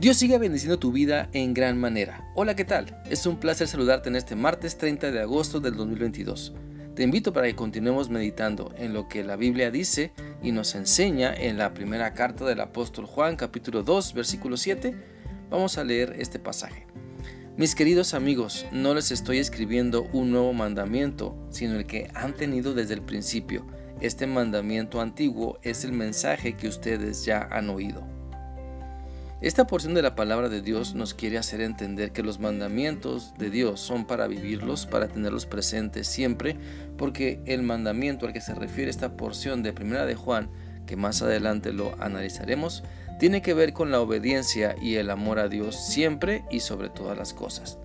Dios sigue bendiciendo tu vida en gran manera. Hola, ¿qué tal? Es un placer saludarte en este martes 30 de agosto del 2022. Te invito para que continuemos meditando en lo que la Biblia dice y nos enseña en la primera carta del apóstol Juan capítulo 2 versículo 7. Vamos a leer este pasaje. Mis queridos amigos, no les estoy escribiendo un nuevo mandamiento, sino el que han tenido desde el principio. Este mandamiento antiguo es el mensaje que ustedes ya han oído. Esta porción de la palabra de Dios nos quiere hacer entender que los mandamientos de Dios son para vivirlos, para tenerlos presentes siempre, porque el mandamiento al que se refiere esta porción de Primera de Juan, que más adelante lo analizaremos, tiene que ver con la obediencia y el amor a Dios siempre y sobre todas las cosas.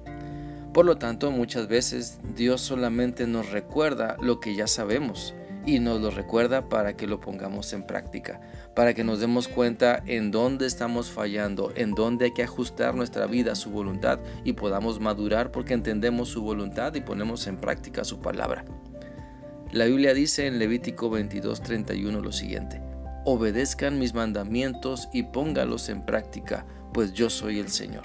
Por lo tanto, muchas veces Dios solamente nos recuerda lo que ya sabemos, y nos lo recuerda para que lo pongamos en práctica, para que nos demos cuenta en dónde estamos fallando, en dónde hay que ajustar nuestra vida a su voluntad y podamos madurar porque entendemos su voluntad y ponemos en práctica su palabra. La Biblia dice en Levítico 22:31 lo siguiente, obedezcan mis mandamientos y póngalos en práctica, pues yo soy el Señor.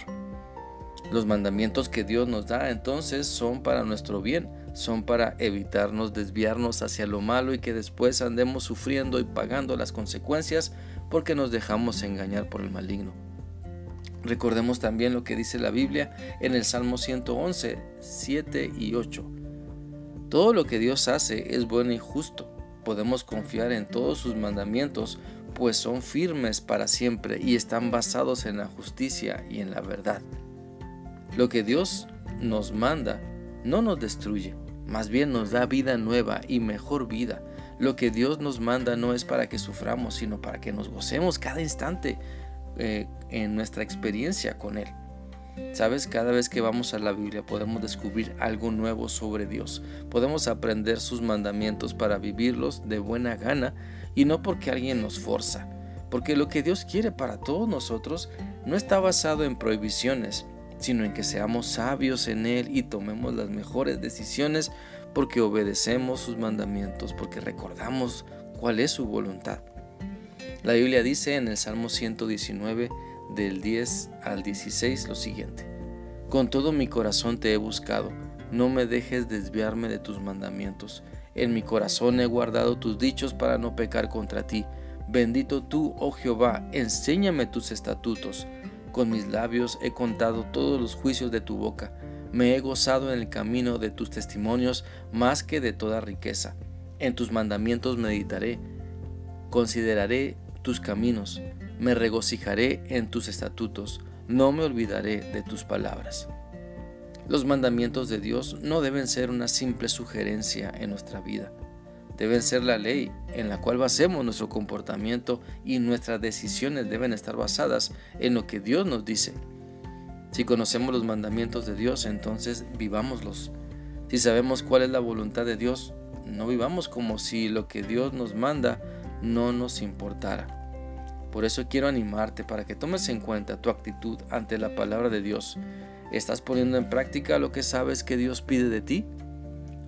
Los mandamientos que Dios nos da entonces son para nuestro bien, son para evitarnos desviarnos hacia lo malo y que después andemos sufriendo y pagando las consecuencias porque nos dejamos engañar por el maligno. Recordemos también lo que dice la Biblia en el Salmo 111, 7 y 8. Todo lo que Dios hace es bueno y justo. Podemos confiar en todos sus mandamientos, pues son firmes para siempre y están basados en la justicia y en la verdad. Lo que Dios nos manda no nos destruye, más bien nos da vida nueva y mejor vida. Lo que Dios nos manda no es para que suframos, sino para que nos gocemos cada instante eh, en nuestra experiencia con Él. Sabes, cada vez que vamos a la Biblia podemos descubrir algo nuevo sobre Dios. Podemos aprender sus mandamientos para vivirlos de buena gana y no porque alguien nos forza. Porque lo que Dios quiere para todos nosotros no está basado en prohibiciones, sino en que seamos sabios en Él y tomemos las mejores decisiones porque obedecemos sus mandamientos, porque recordamos cuál es su voluntad. La Biblia dice en el Salmo 119 del 10 al 16 lo siguiente. Con todo mi corazón te he buscado, no me dejes desviarme de tus mandamientos. En mi corazón he guardado tus dichos para no pecar contra ti. Bendito tú, oh Jehová, enséñame tus estatutos. Con mis labios he contado todos los juicios de tu boca. Me he gozado en el camino de tus testimonios más que de toda riqueza. En tus mandamientos meditaré. Consideraré tus caminos. Me regocijaré en tus estatutos. No me olvidaré de tus palabras. Los mandamientos de Dios no deben ser una simple sugerencia en nuestra vida deben ser la ley en la cual basemos nuestro comportamiento y nuestras decisiones deben estar basadas en lo que Dios nos dice. Si conocemos los mandamientos de Dios, entonces vivámoslos. Si sabemos cuál es la voluntad de Dios, no vivamos como si lo que Dios nos manda no nos importara. Por eso quiero animarte para que tomes en cuenta tu actitud ante la palabra de Dios. ¿Estás poniendo en práctica lo que sabes que Dios pide de ti?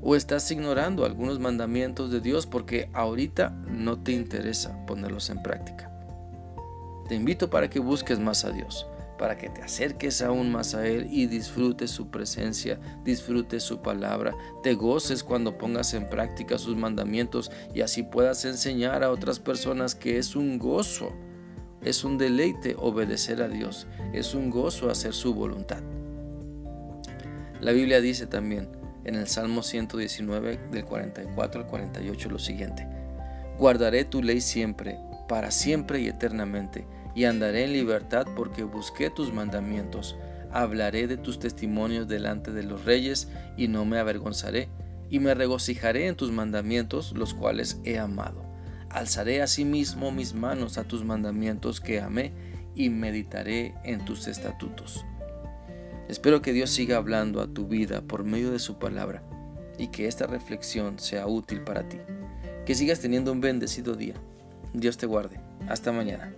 O estás ignorando algunos mandamientos de Dios porque ahorita no te interesa ponerlos en práctica. Te invito para que busques más a Dios, para que te acerques aún más a Él y disfrutes su presencia, disfrutes su palabra, te goces cuando pongas en práctica sus mandamientos y así puedas enseñar a otras personas que es un gozo, es un deleite obedecer a Dios, es un gozo hacer su voluntad. La Biblia dice también, en el Salmo 119 del 44 al 48 lo siguiente. Guardaré tu ley siempre, para siempre y eternamente, y andaré en libertad porque busqué tus mandamientos. Hablaré de tus testimonios delante de los reyes y no me avergonzaré, y me regocijaré en tus mandamientos, los cuales he amado. Alzaré asimismo mis manos a tus mandamientos que amé, y meditaré en tus estatutos. Espero que Dios siga hablando a tu vida por medio de su palabra y que esta reflexión sea útil para ti. Que sigas teniendo un bendecido día. Dios te guarde. Hasta mañana.